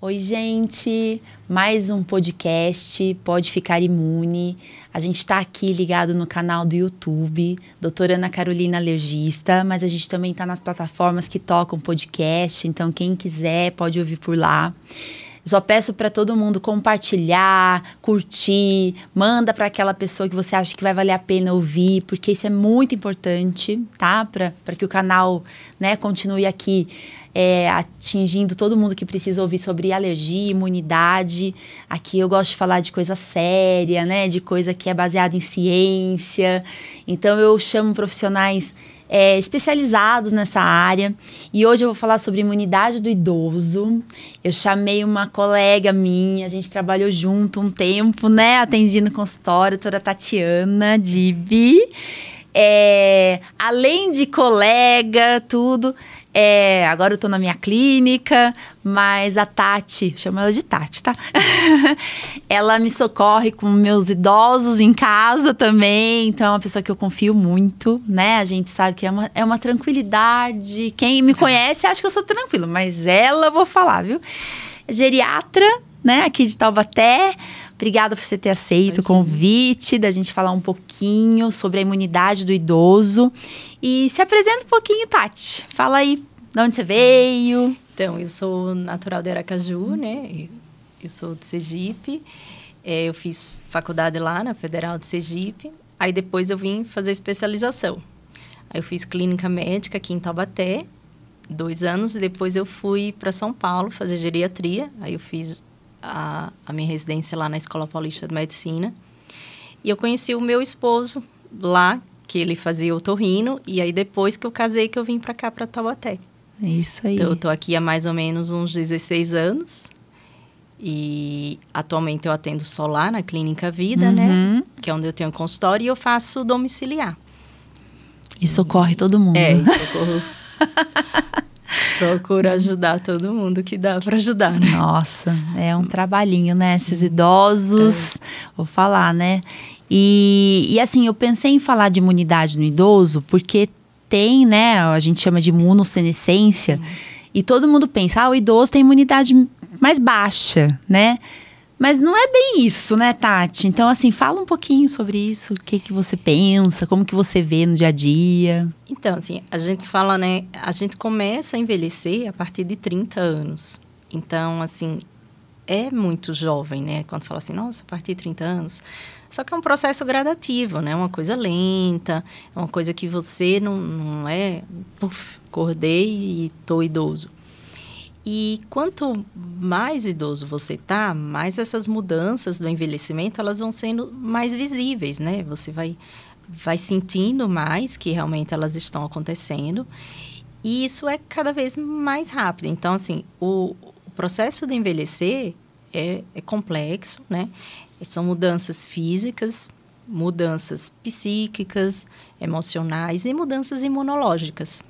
Oi, gente! Mais um podcast Pode Ficar Imune. A gente está aqui ligado no canal do YouTube, doutora Ana Carolina Alergista, mas a gente também está nas plataformas que tocam podcast, então quem quiser pode ouvir por lá. Só peço para todo mundo compartilhar, curtir, manda para aquela pessoa que você acha que vai valer a pena ouvir, porque isso é muito importante, tá? Para que o canal né, continue aqui é, atingindo todo mundo que precisa ouvir sobre alergia, imunidade. Aqui eu gosto de falar de coisa séria, né? De coisa que é baseada em ciência. Então eu chamo profissionais é, especializados nessa área. E hoje eu vou falar sobre imunidade do idoso. Eu chamei uma colega minha, a gente trabalhou junto um tempo, né? Atendendo consultório, a doutora Tatiana Dibi. É, além de colega, tudo, é, agora eu tô na minha clínica, mas a Tati, chamo ela de Tati, tá? ela me socorre com meus idosos em casa também, então é uma pessoa que eu confio muito, né? A gente sabe que é uma, é uma tranquilidade. Quem me conhece acha que eu sou tranquila, mas ela eu vou falar, viu? Geriatra, né, aqui de Taubaté. Obrigada por você ter aceito Imagina. o convite da gente falar um pouquinho sobre a imunidade do idoso. E se apresenta um pouquinho, Tati. Fala aí de onde você veio. Então, eu sou natural de Aracaju, né? Eu sou de Sergipe. É, eu fiz faculdade lá na Federal de Sergipe. Aí depois eu vim fazer especialização. Aí eu fiz clínica médica aqui em Taubaté, dois anos. E depois eu fui para São Paulo fazer geriatria. Aí eu fiz a, a minha residência lá na Escola Paulista de Medicina. E eu conheci o meu esposo lá, que ele fazia o torrino, e aí depois que eu casei que eu vim para cá, para Taubaté. Isso aí. Então, eu tô aqui há mais ou menos uns 16 anos. E atualmente eu atendo só lá na Clínica Vida, né? uhum. né? Que é onde eu tenho consultório, e eu faço domiciliar. E socorre todo mundo. É, socorro. Procura ajudar todo mundo que dá para ajudar, né? Nossa, é um trabalhinho, né? Esses idosos, é. vou falar, né? E, e assim, eu pensei em falar de imunidade no idoso porque tem, né? A gente chama de imunossenescência. E todo mundo pensa, ah, o idoso tem imunidade mais baixa, né? Mas não é bem isso, né, Tati? Então, assim, fala um pouquinho sobre isso. O que, que você pensa, como que você vê no dia a dia. Então, assim, a gente fala, né? A gente começa a envelhecer a partir de 30 anos. Então, assim, é muito jovem, né? Quando fala assim, nossa, a partir de 30 anos. Só que é um processo gradativo, né? Uma coisa lenta, é uma coisa que você não, não é, puf, acordei e tô idoso. E quanto mais idoso você tá, mais essas mudanças do envelhecimento elas vão sendo mais visíveis, né? Você vai vai sentindo mais que realmente elas estão acontecendo. E isso é cada vez mais rápido. Então, assim, o, o processo de envelhecer é, é complexo, né? São mudanças físicas, mudanças psíquicas, emocionais e mudanças imunológicas.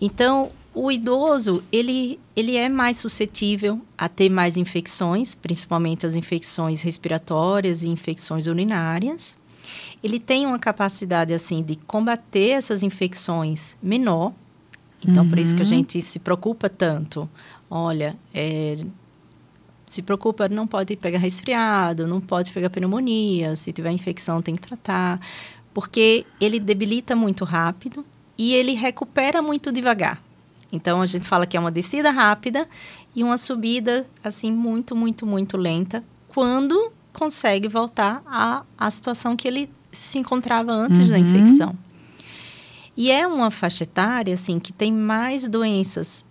Então, o idoso, ele, ele é mais suscetível a ter mais infecções, principalmente as infecções respiratórias e infecções urinárias. Ele tem uma capacidade, assim, de combater essas infecções menor. Então, uhum. por isso que a uhum. gente se preocupa tanto. Olha, é, se preocupa, não pode pegar resfriado, não pode pegar pneumonia, se tiver infecção tem que tratar, porque ele debilita muito rápido e ele recupera muito devagar. Então a gente fala que é uma descida rápida e uma subida assim muito, muito, muito lenta quando consegue voltar à, à situação que ele se encontrava antes uhum. da infecção. E é uma faixa etária assim que tem mais doenças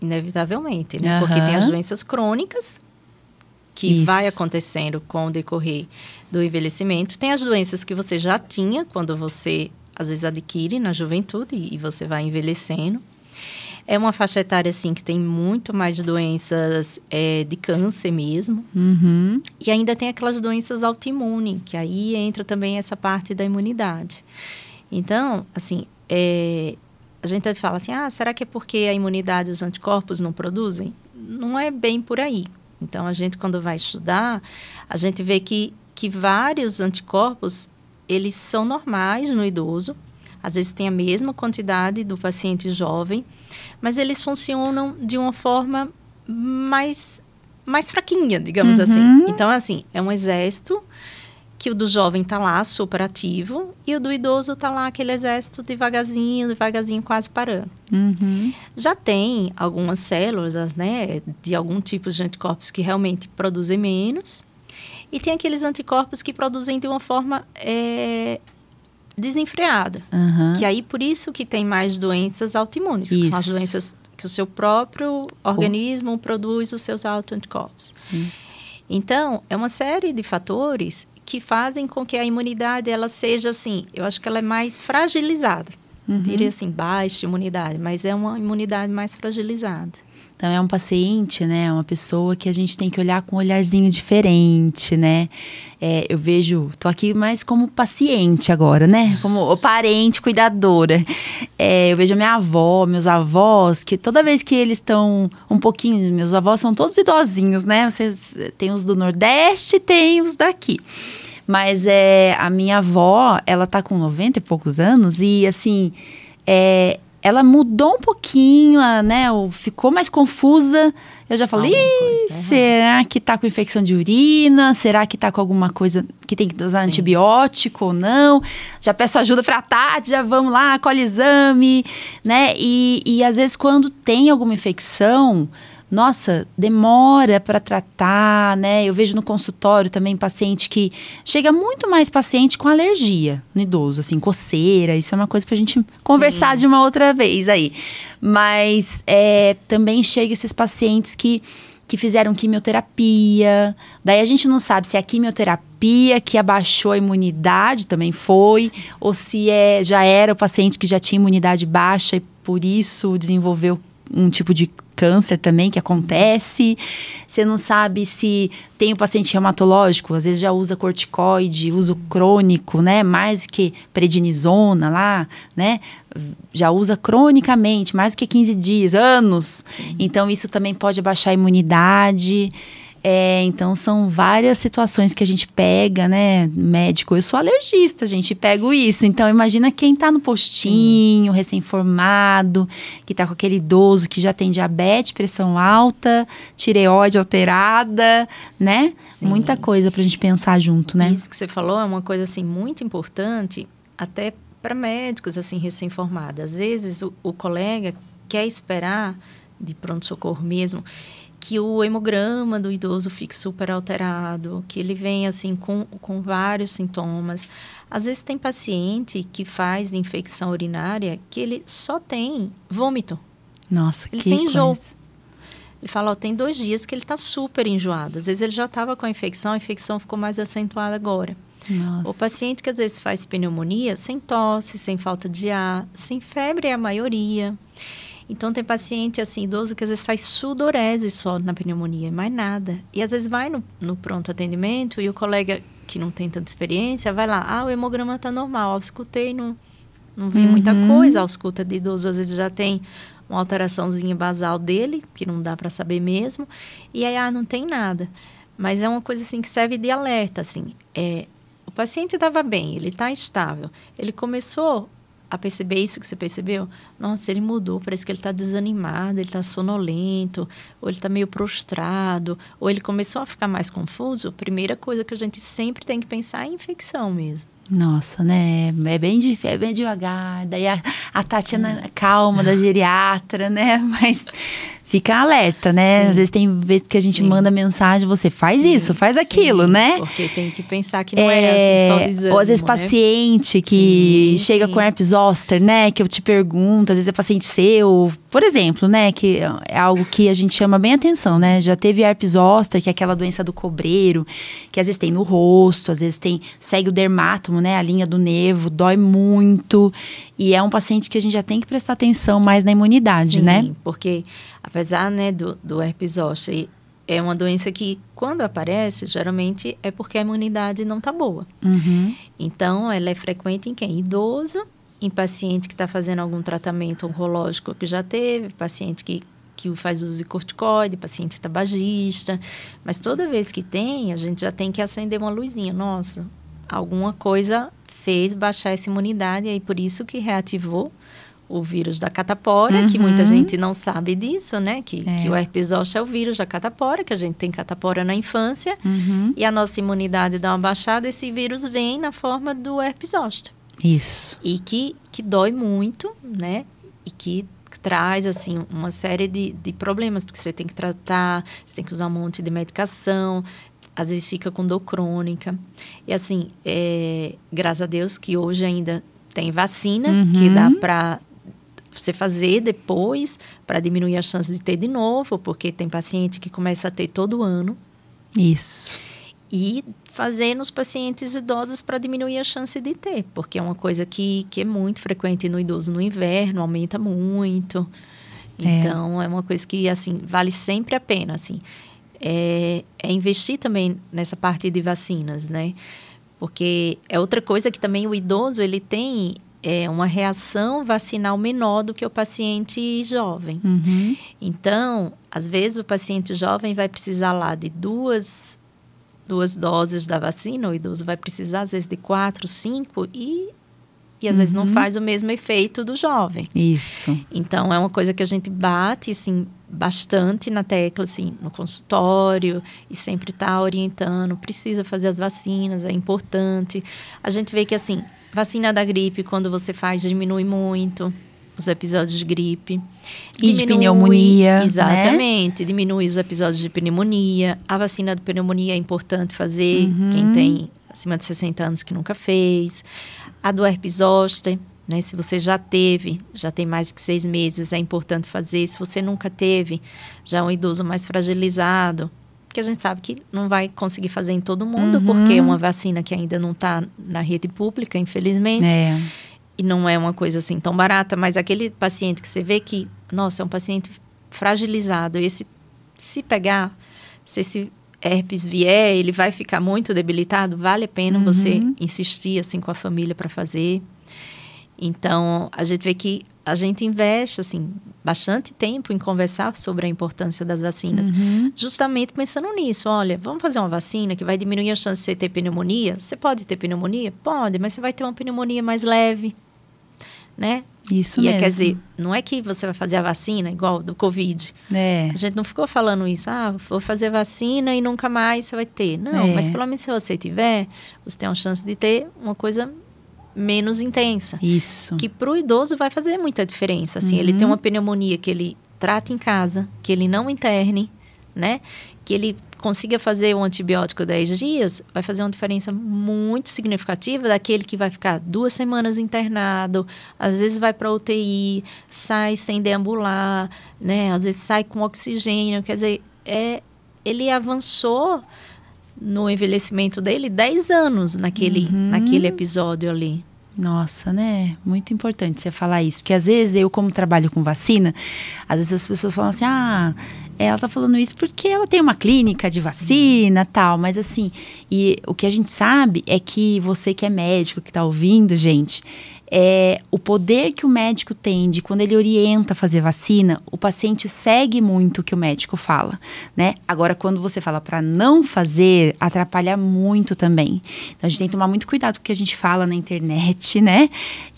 inevitavelmente, né? Uhum. Porque tem as doenças crônicas que Isso. vai acontecendo com o decorrer do envelhecimento. Tem as doenças que você já tinha quando você às vezes adquire na juventude e você vai envelhecendo. É uma faixa etária, assim, que tem muito mais doenças é, de câncer mesmo. Uhum. E ainda tem aquelas doenças autoimunes, que aí entra também essa parte da imunidade. Então, assim, é, a gente fala assim, ah, será que é porque a imunidade e os anticorpos não produzem? Não é bem por aí. Então, a gente, quando vai estudar, a gente vê que, que vários anticorpos, eles são normais no idoso, às vezes tem a mesma quantidade do paciente jovem, mas eles funcionam de uma forma mais mais fraquinha, digamos assim. Uhum. assim. Então, assim, é um exército que o do jovem está lá, super ativo, e o do idoso está lá, aquele exército devagarzinho, devagarzinho, quase parando. Uhum. Já tem algumas células, né, de algum tipo de anticorpos que realmente produzem menos, e tem aqueles anticorpos que produzem de uma forma é, desenfreada. Uhum. Que aí, por isso que tem mais doenças autoimunes, que são as Isso. doenças que o seu próprio organismo produz os seus autoanticorpos. Isso. Então, é uma série de fatores que fazem com que a imunidade ela seja assim, eu acho que ela é mais fragilizada. Uhum. Diria assim, baixa imunidade, mas é uma imunidade mais fragilizada. Então é um paciente, né? Uma pessoa que a gente tem que olhar com um olharzinho diferente, né? É, eu vejo, tô aqui mais como paciente agora, né? Como parente, cuidadora. É, eu vejo minha avó, meus avós, que toda vez que eles estão um pouquinho, meus avós são todos idosinhos, né? Vocês tem os do Nordeste, tem os daqui. Mas é, a minha avó, ela tá com 90 e poucos anos e assim, é, ela mudou um pouquinho, a, né? Ficou mais confusa. Eu já falei, será que tá com infecção de urina? Será que tá com alguma coisa que tem que usar Sim. antibiótico ou não? Já peço ajuda pra Tati, já vamos lá, colhe exame, né? E, e às vezes quando tem alguma infecção, nossa, demora para tratar, né? Eu vejo no consultório também paciente que chega muito mais paciente com alergia no idoso, assim, coceira. Isso é uma coisa pra gente conversar de uma outra vez aí. Mas é, também chega esses pacientes que que fizeram quimioterapia. Daí a gente não sabe se é a quimioterapia que abaixou a imunidade, também foi, ou se é já era o paciente que já tinha imunidade baixa e por isso desenvolveu um tipo de câncer também que acontece. Você não sabe se tem o paciente reumatológico, às vezes já usa corticoide, uso crônico, né? Mais do que prednisona lá, né? Já usa cronicamente, mais do que 15 dias, anos. Então, isso também pode abaixar a imunidade. É, então, são várias situações que a gente pega, né? Médico, eu sou alergista, gente, pego isso. Então, imagina quem tá no postinho, recém-formado, que tá com aquele idoso que já tem diabetes, pressão alta, tireoide alterada, né? Sim. Muita coisa pra gente pensar junto, né? Isso que você falou é uma coisa assim muito importante até para médicos assim recém-formados. Às vezes o, o colega quer esperar de pronto socorro mesmo que o hemograma do idoso fique super alterado, que ele venha assim com, com vários sintomas. Às vezes tem paciente que faz infecção urinária que ele só tem vômito. Nossa, Ele que tem enjoo. coisa. Ele fala, ó, tem dois dias que ele está super enjoado. Às vezes ele já estava com a infecção, a infecção ficou mais acentuada agora. Nossa. O paciente que às vezes faz pneumonia sem tosse, sem falta de ar, sem febre é a maioria. Então tem paciente assim, idoso que às vezes faz sudorese só na pneumonia, mais nada. E às vezes vai no, no pronto atendimento e o colega que não tem tanta experiência vai lá, ah, o hemograma está normal, eu escutei, não, não vi muita Uhum. coisa, a escuta de idoso às vezes já tem uma alteraçãozinha basal dele, que não dá para saber mesmo, e aí, ah, não tem nada. Mas é uma coisa assim que serve de alerta, assim, é, o paciente estava bem, ele está estável, ele começou a perceber isso que você percebeu? Nossa, ele mudou, parece que ele está desanimado, ele está sonolento, ou ele está meio prostrado, ou ele começou a ficar mais confuso. Primeira coisa que a gente sempre tem que pensar é infecção mesmo. Nossa, né? É bem, é bem devagar. Daí a, a Tatiana calma da geriatra, né? Mas fica alerta, né? Sim. Às vezes tem vezes que a gente Sim. manda mensagem, você faz Sim, isso, faz aquilo, né? Porque tem que pensar que não é, assim, só desânimo, ou às vezes né? paciente que chega com herpes zoster, né? Que eu te pergunto, às vezes é paciente seu, por exemplo, né? Que é algo que a gente chama bem atenção, né? Já teve herpes zoster, que é aquela doença do cobreiro, que às vezes tem no rosto, às vezes tem segue o dermátomo, né? A linha do nervo, dói muito. E é um paciente que a gente já tem que prestar atenção mais na imunidade, Sim, né? porque apesar né, do, do herpes zoster, é uma doença que quando aparece, geralmente é porque a imunidade não está boa. Uhum. Então, ela é frequente em quem? Idoso, em paciente que está fazendo algum tratamento oncológico que já teve, paciente que, que faz uso de corticoide, paciente tabagista. Mas toda vez que tem, a gente já tem que acender uma luzinha. Nossa, alguma coisa fez baixar essa imunidade, e aí por isso que reativou o vírus da catapora, que muita Uhum. gente não sabe disso, né? Que, É. que o herpes zoster é o vírus da catapora, que a gente tem catapora na infância, Uhum. e a nossa imunidade dá uma baixada, esse vírus vem na forma do herpes zoster. Isso. E que, que dói muito, né? E que traz, assim, uma série de, de problemas, porque você tem que tratar, você tem que usar um monte de medicação, às vezes fica com dor crônica. E, assim, é, graças a Deus que hoje ainda tem vacina, que Uhum. dá para você fazer depois, para diminuir a chance de ter de novo, porque tem paciente que começa a ter todo ano Isso. e fazer nos pacientes idosos para diminuir a chance de ter, porque é uma coisa que, que é muito frequente no idoso no inverno, aumenta muito. É. Então, é uma coisa que, assim, vale sempre a pena, assim. É, é investir também nessa parte de vacinas, né? Porque é outra coisa que também o idoso, ele tem é, uma reação vacinal menor do que o paciente jovem. Uhum. Então, às vezes o paciente jovem vai precisar lá de duas, duas doses da vacina, o idoso vai precisar às vezes de quatro, cinco e, e às vezes não Uhum. faz o mesmo efeito do jovem. Isso. Então, é uma coisa que a gente bate, assim, bastante na tecla, assim, no consultório e sempre está orientando, precisa fazer as vacinas, é importante. A gente vê que, assim, vacina da gripe, quando você faz, diminui muito os episódios de gripe. E de pneumonia, né? Exatamente, diminui os episódios de pneumonia. A vacina de pneumonia é importante fazer, Uhum. quem tem acima de 60 anos que nunca fez. A do herpes zoster, né? Se você já teve, já tem mais que seis meses, é importante fazer. Se você nunca teve, já é um idoso mais fragilizado, que a gente sabe que não vai conseguir fazer em todo mundo, Uhum. porque é uma vacina que ainda não está na rede pública, infelizmente. É. E não é uma coisa assim tão barata, mas aquele paciente que você vê que, nossa, é um paciente fragilizado. Esse, se pegar, se esse herpes vier, ele vai ficar muito debilitado, vale a pena Uhum. você insistir assim com a família para fazer. Então, a gente vê que a gente investe assim bastante tempo em conversar sobre a importância das vacinas, Uhum. justamente pensando nisso. Olha, vamos fazer uma vacina que vai diminuir a chance de você ter pneumonia. Você pode ter pneumonia? Pode, mas você vai ter uma pneumonia mais leve, né? Isso e é, mesmo. quer dizer, não é que você vai fazer a vacina igual do Covid. É. A gente não ficou falando isso, ah, vou fazer vacina e nunca mais você vai ter. Não, É. mas pelo menos se você tiver, você tem uma chance de ter uma coisa menos intensa. Isso. Que para o idoso vai fazer muita diferença. Assim, ele Uhum. tem uma pneumonia que ele trata em casa, que ele não interne, né? Que ele consiga fazer um antibiótico 10 dias, vai fazer uma diferença muito significativa daquele que vai ficar duas semanas internado, às vezes vai para UTI, sai sem deambular, né? Às vezes sai com oxigênio, quer dizer, é, ele avançou no envelhecimento dele 10 anos naquele, Uhum. naquele episódio ali. Nossa, né? Muito importante você falar isso. Porque às vezes eu, como trabalho com vacina, às vezes as pessoas falam assim: ah, ela tá falando isso porque ela tem uma clínica de vacina tal. Mas assim, e o que a gente sabe é que você que é médico, que tá ouvindo, gente, é o poder que o médico tem de quando ele orienta a fazer vacina, o paciente segue muito o que o médico fala, né? Agora, quando você fala para não fazer, atrapalha muito também. Então, a gente tem que tomar muito cuidado com o que a gente fala na internet, né?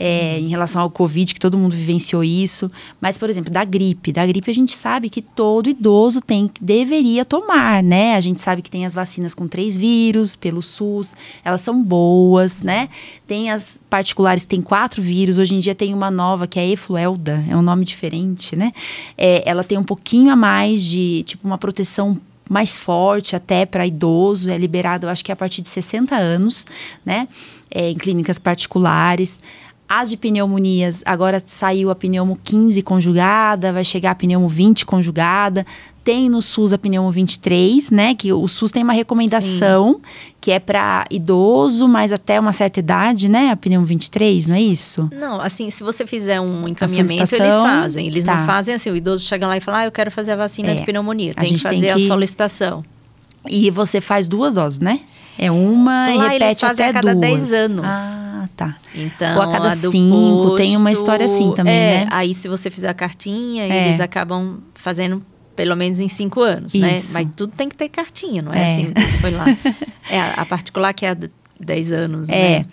É, em relação ao Covid, que todo mundo vivenciou isso. Mas, por exemplo, da gripe. Da gripe, a gente sabe que todo idoso tem, deveria tomar, né? A gente sabe que tem as vacinas com três vírus, pelo SUS, elas são boas, né? Tem as particulares tem quatro quatro vírus. Hoje em dia tem uma nova que é Efluelda, é um nome diferente, né? É, ela tem um pouquinho a mais de, tipo, uma proteção mais forte até para idoso, é liberado, eu acho que é a partir de 60 anos, né? É, em clínicas particulares. As de pneumonias, agora saiu a pneumo 15 conjugada, vai chegar a pneumo 20 conjugada. Tem no SUS a pneumo 23, né? Que o SUS tem uma recomendação Sim. que é para idoso, mas até uma certa idade, né? A pneumo 23, não é isso? Não, assim, se você fizer um encaminhamento, eles fazem. Eles tá. não fazem assim, o idoso chega lá e fala, ah, eu quero fazer a vacina é. de pneumonia. Tem que fazer tem que... a solicitação. E você faz duas doses, né? É uma lá e repete até a cada duas. 10 anos. Ah, tá. Então, Ou a cada a cinco, posto, tem uma história assim também, é, né? Aí, se você fizer a cartinha, é. eles acabam fazendo pelo menos em cinco anos, né? Isso. né? Mas tudo tem que ter cartinha, não é, é. assim? Foi lá. é, a particular que é 10 anos, é. né?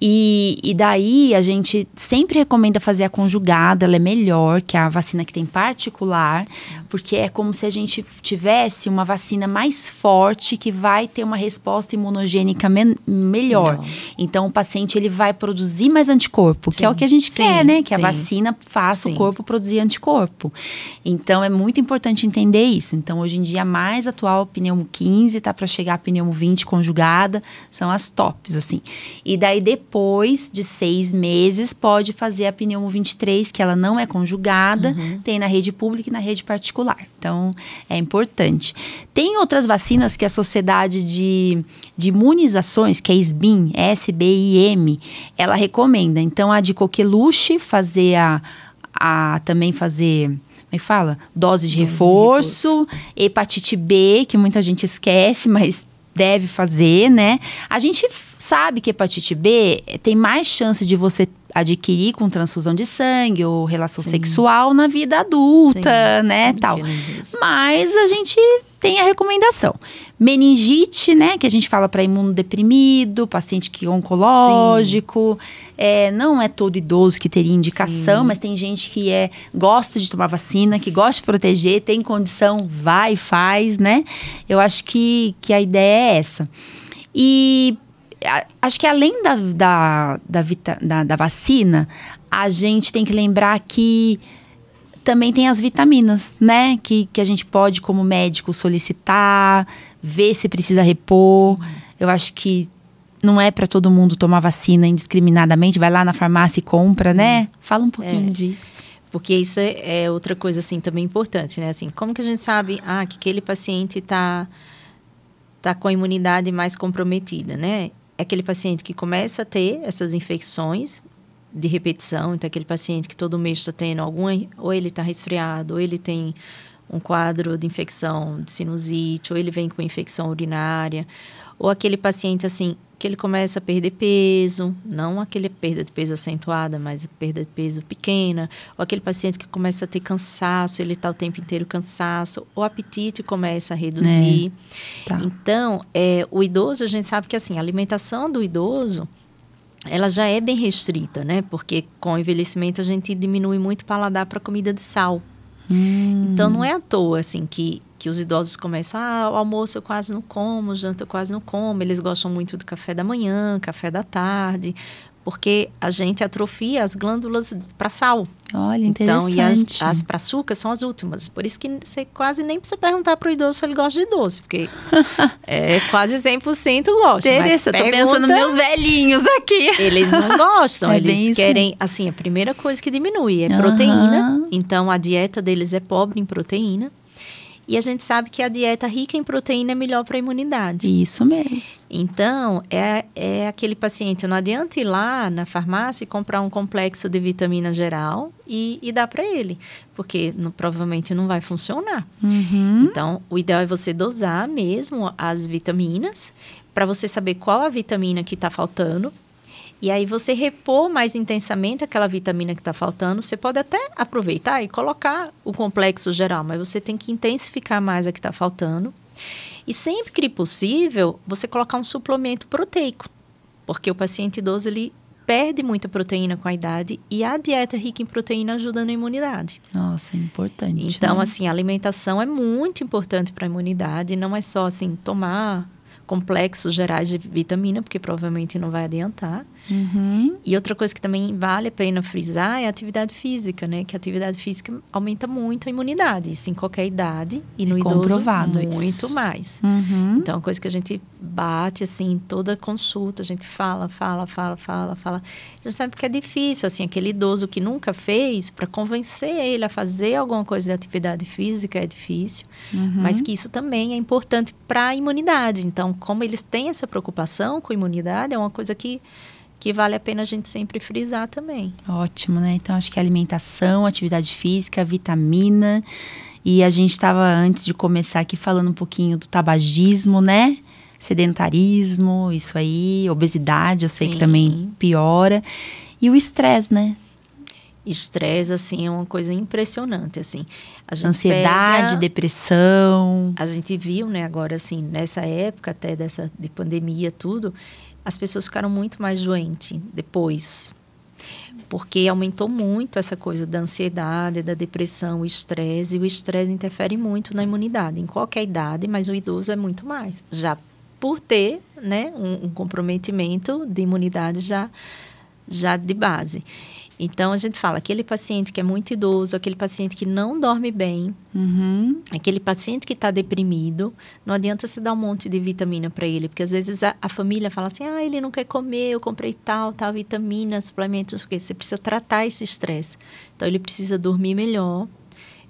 E, e daí a gente sempre recomenda fazer a conjugada, ela é melhor que a vacina que tem particular, porque é como se a gente tivesse uma vacina mais forte que vai ter uma resposta imunogênica me melhor. Então o paciente ele vai produzir mais anticorpo, sim. que é o que a gente sim, quer, né? Que sim. a vacina faça o corpo produzir anticorpo. Então é muito importante entender isso. Então hoje em dia a mais atual pneumo 15 tá para chegar a pneumo 20 conjugada, são as tops assim. E daí depois depois de seis meses, pode fazer a pneumo 23, que ela não é conjugada, uhum. tem na rede pública e na rede particular. Então, é importante. Tem outras vacinas que a Sociedade de, de Imunizações, que é SBIM, S-B-I-M, ela recomenda. Então, a de coqueluche, fazer a, a também fazer como é que fala? Dose de Dose reforço, de reforço, hepatite B, que muita gente esquece, mas deve fazer, né? A gente sabe que hepatite B tem mais chance de você adquirir com transfusão de sangue ou relação Sim. sexual na vida adulta, Sim, né, tal. Mas a gente tem a recomendação. Meningite, né, que a gente fala para imunodeprimido, paciente que é oncológico, é, não é todo idoso que teria indicação, Sim. mas tem gente que é gosta de tomar vacina, que gosta de proteger, tem condição, vai e faz, né? Eu acho que, que a ideia é essa. E acho que além da, da, da, vita, da, da vacina, a gente tem que lembrar que também tem as vitaminas, né? Que, que a gente pode, como médico, solicitar, ver se precisa repor. Sim. Eu acho que não é para todo mundo tomar vacina indiscriminadamente, vai lá na farmácia e compra, Sim. né? Fala um pouquinho é. disso. Porque isso é, é, outra coisa, assim, também importante, né? Assim, como que a gente sabe, ah, que aquele paciente está tá com a imunidade mais comprometida, né? É aquele paciente que começa a ter essas infecções de repetição, então aquele paciente que todo mês está tendo alguma, ou ele está resfriado, ou ele tem um quadro de infecção de sinusite, ou ele vem com infecção urinária, ou aquele paciente assim que ele começa a perder peso, não aquele perda de peso acentuada, mas perda de peso pequena, ou aquele paciente que começa a ter cansaço, ele está o tempo inteiro cansaço, o apetite começa a reduzir. É, tá. Então, é, o idoso, a gente sabe que assim, a alimentação do idoso ela já é bem restrita, né? Porque com o envelhecimento a gente diminui muito o paladar para comida de sal. Hum. Então não é à toa assim que que os idosos começam, ah, o almoço eu quase não como, o janta eu quase não como, eles gostam muito do café da manhã, café da tarde, porque a gente atrofia as glândulas para sal. Olha, interessante. Então, e as, as para açúcar são as últimas. Por isso que você quase nem precisa perguntar para o idoso se ele gosta de doce, porque é quase 100% gosta. Interessante, eu tô pensando nos meus velhinhos aqui. Eles não gostam, é eles querem, assim, a primeira coisa que diminui é proteína. Então, a dieta deles é pobre em proteína. E a gente sabe que a dieta rica em proteína é melhor para a imunidade. Isso mesmo. Então, é, é aquele paciente, não adianta ir lá na farmácia e comprar um complexo de vitamina geral e, e dar para ele, porque no, provavelmente não vai funcionar. Uhum. Então, o ideal é você dosar mesmo as vitaminas para você saber qual a vitamina que está faltando e aí você repor mais intensamente aquela vitamina que está faltando. Você pode até aproveitar e colocar o complexo geral, mas você tem que intensificar mais a que está faltando. E sempre que possível, você colocar um suplemento proteico, porque o paciente idoso ele perde muita proteína com a idade e a dieta rica em proteína ajuda na imunidade. Nossa, é importante. Então, né? assim, a alimentação é muito importante para a imunidade, não é só assim tomar complexos gerais de vitamina, porque provavelmente não vai adiantar. Uhum. E outra coisa que também vale a pena frisar é a atividade física, né? Que a atividade física aumenta muito a imunidade, isso em qualquer idade e no É idoso muito isso. mais. Uhum. Então, é uma coisa que a gente bate, assim, em toda consulta, a gente fala, fala, fala, fala, fala. A gente sabe que é difícil, assim, aquele idoso que nunca fez, para convencer ele a fazer alguma coisa de atividade física é difícil, Uhum. mas que isso também é importante para a imunidade. Então, como eles têm essa preocupação com a imunidade, é uma coisa que, que vale a pena a gente sempre frisar também. Ótimo, né? Então acho que alimentação, atividade física, vitamina. E a gente estava antes de começar aqui falando um pouquinho do tabagismo, né? Sedentarismo, isso aí, obesidade, eu sei que Sim. também piora. E o estresse, né? Estresse, assim, é uma coisa impressionante, assim. Ansiedade, pega- depressão. a gente viu, né, agora assim, nessa época até dessa de pandemia tudo, as pessoas ficaram muito mais doentes depois. Porque aumentou muito essa coisa da ansiedade, da depressão, o estresse, e o estresse interfere muito na imunidade, em qualquer idade, mas o idoso é muito mais. Já por ter, né, um, um comprometimento de imunidade já já de base. Então a gente fala aquele paciente que é muito idoso, aquele paciente que não dorme bem, Uhum. Aquele paciente que está deprimido, não adianta você dar um monte de vitamina para ele, porque às vezes a, a família fala assim: ah, ele não quer comer, eu comprei tal, tal vitamina, suplementos, o quê. Você precisa tratar esse estresse. Então, ele precisa dormir melhor,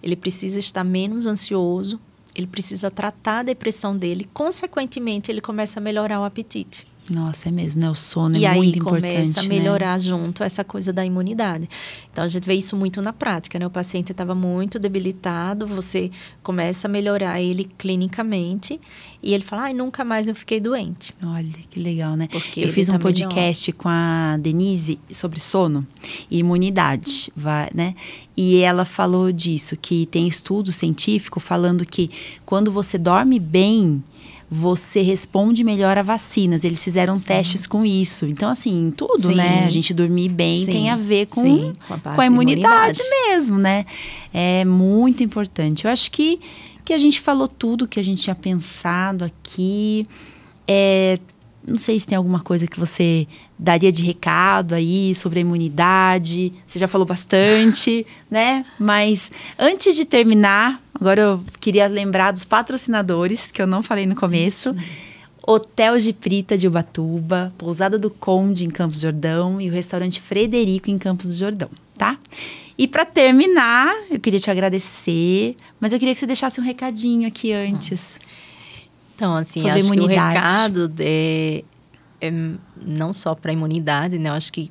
ele precisa estar menos ansioso, ele precisa tratar a depressão dele, consequentemente, ele começa a melhorar o apetite. Nossa, é mesmo, né? O sono e é aí muito importante. começa a né? melhorar junto essa coisa da imunidade. Então a gente vê isso muito na prática, né? O paciente estava muito debilitado, você começa a melhorar ele clinicamente e ele fala: "Ai, nunca mais eu fiquei doente". Olha, que legal, né? Porque eu fiz um tá podcast com a Denise sobre sono e imunidade, vai, né? E ela falou disso, que tem estudo científico falando que quando você dorme bem, você responde melhor a vacinas. Eles fizeram testes com isso. Então, assim, tudo, Sim. né? A gente dormir bem Sim, tem a ver com, sim, com a com a da imunidade, imunidade. mesmo, né? É muito importante. Eu acho que, que a gente falou tudo que a gente tinha pensado aqui. É, não sei se tem alguma coisa que você daria de recado aí sobre a imunidade. Você já falou bastante, né? Mas antes de terminar, agora eu queria lembrar dos patrocinadores, que eu não falei no começo. Hotel Giprita de Ubatuba, Pousada do Conde em Campos do Jordão e o restaurante Frederico em Campos do Jordão, tá? E para terminar, eu queria te agradecer, mas eu queria que você deixasse um recadinho aqui antes. Então, assim, Sobre acho que o imunidade. recado é, é não só para a imunidade, né? Eu acho que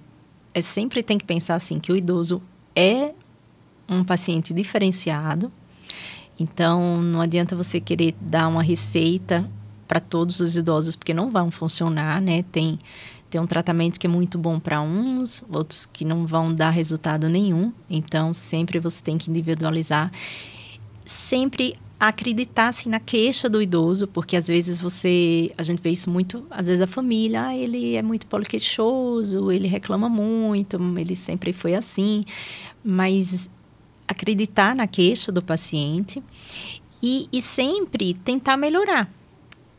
é sempre tem que pensar assim que o idoso é um paciente diferenciado. Então, não adianta você querer dar uma receita para todos os idosos, porque não vão funcionar, né? Tem, tem um tratamento que é muito bom para uns, outros que não vão dar resultado nenhum. Então, sempre você tem que individualizar. Sempre acreditar assim, na queixa do idoso, porque às vezes você. A gente vê isso muito, às vezes a família, ah, ele é muito poliqueixoso, ele reclama muito, ele sempre foi assim. Mas acreditar na queixa do paciente e, e sempre tentar melhorar.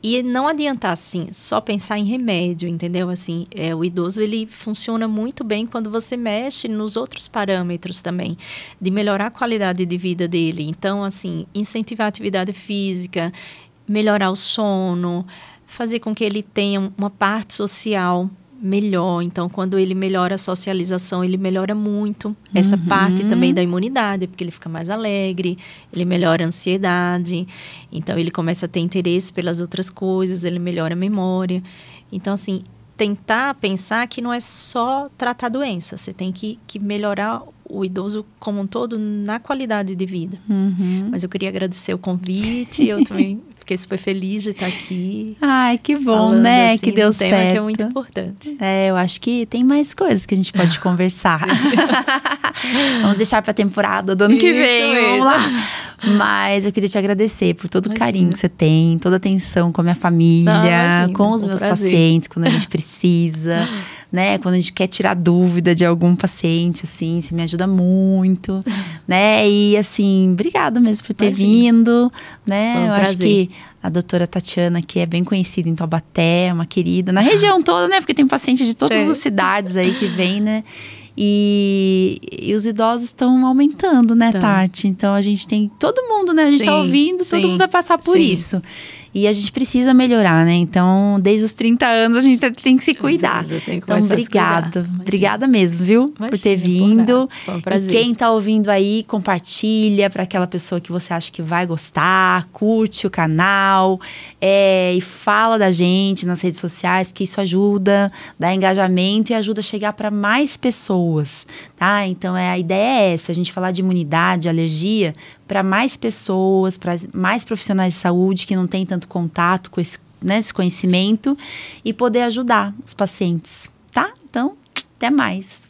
E não adiantar, assim, só pensar em remédio, entendeu? Assim, é, o idoso, ele funciona muito bem quando você mexe nos outros parâmetros também, de melhorar a qualidade de vida dele. Então, assim, incentivar a atividade física, melhorar o sono, fazer com que ele tenha uma parte social melhor. Então, quando ele melhora a socialização, ele melhora muito essa Uhum. parte também da imunidade, porque ele fica mais alegre, ele melhora a ansiedade, então ele começa a ter interesse pelas outras coisas, ele melhora a memória. Então, assim, tentar pensar que não é só tratar a doença, você tem que, que melhorar o idoso como um todo na qualidade de vida. Uhum. Mas eu queria agradecer o convite, eu também fiquei super feliz de estar aqui. Ai, que bom, né? assim, que deu de um tema certo. que é muito importante. É, eu acho que tem mais coisas que a gente pode conversar. Vamos deixar pra temporada do ano que Isso vem, vamos mesmo. lá. Mas eu queria te agradecer por todo o Imagina. carinho que você tem, toda a atenção com a minha família, Não, imagina, com os um meus prazer. pacientes, quando a gente precisa. Né? Quando a gente quer tirar dúvida de algum paciente, assim, você me ajuda muito, né? E assim, obrigada mesmo por ter Imagina. vindo, né? Um Eu prazer. acho que a doutora Tatiana, que é bem conhecida em Taubaté, uma querida, na região toda, né? Porque tem paciente de todas Sim. as cidades aí que vem, né? E, e os idosos estão aumentando, né, tá. Tati? Então a gente tem. Todo mundo, né? A gente está ouvindo, sim, todo mundo vai passar por sim. isso. E a gente precisa melhorar, né? Então, desde os 30 anos, a gente tem que se cuidar. Que então, obrigada. Obrigada mesmo, viu? Imagina, por ter vindo. Foi um prazer. E quem tá ouvindo aí, compartilha para aquela pessoa que você acha que vai gostar, curte o canal é, e fala da gente nas redes sociais, porque isso ajuda, dá engajamento e ajuda a chegar para mais pessoas, tá? Então, é, a ideia é essa, a gente falar de imunidade, alergia, para mais pessoas, para mais profissionais de saúde que não têm tanto contato com esse, né, esse conhecimento e poder ajudar os pacientes, tá? Então, até mais.